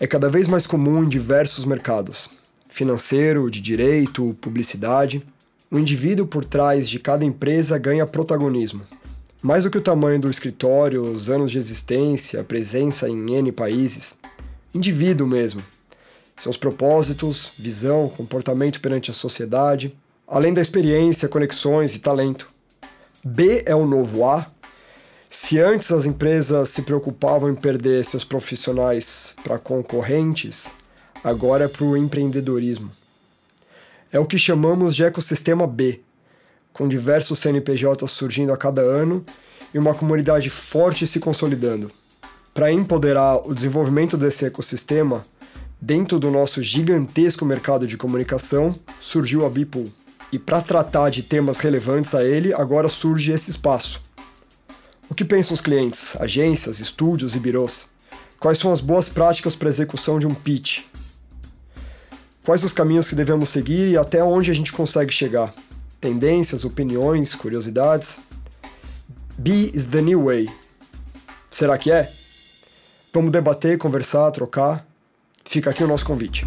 é cada vez mais comum em diversos mercados financeiro, de direito, publicidade. O indivíduo por trás de cada empresa ganha protagonismo. Mais do que o tamanho do escritório, os anos de existência, presença em N países. Indivíduo mesmo. Seus propósitos, visão, comportamento perante a sociedade, além da experiência, conexões e talento. B é o novo A. Se antes as empresas se preocupavam em perder seus profissionais para concorrentes, agora é para o empreendedorismo. É o que chamamos de ecossistema B, com diversos CNPJs surgindo a cada ano e uma comunidade forte se consolidando. Para empoderar o desenvolvimento desse ecossistema, dentro do nosso gigantesco mercado de comunicação, surgiu a Bipool. E para tratar de temas relevantes a ele, agora surge esse espaço. Que pensam os clientes, agências, estúdios e birôs? Quais são as boas práticas para execução de um pitch? Quais os caminhos que devemos seguir e até onde a gente consegue chegar? Tendências, opiniões, curiosidades? Be is the new way. Será que é? Vamos debater, conversar, trocar? Fica aqui o nosso convite.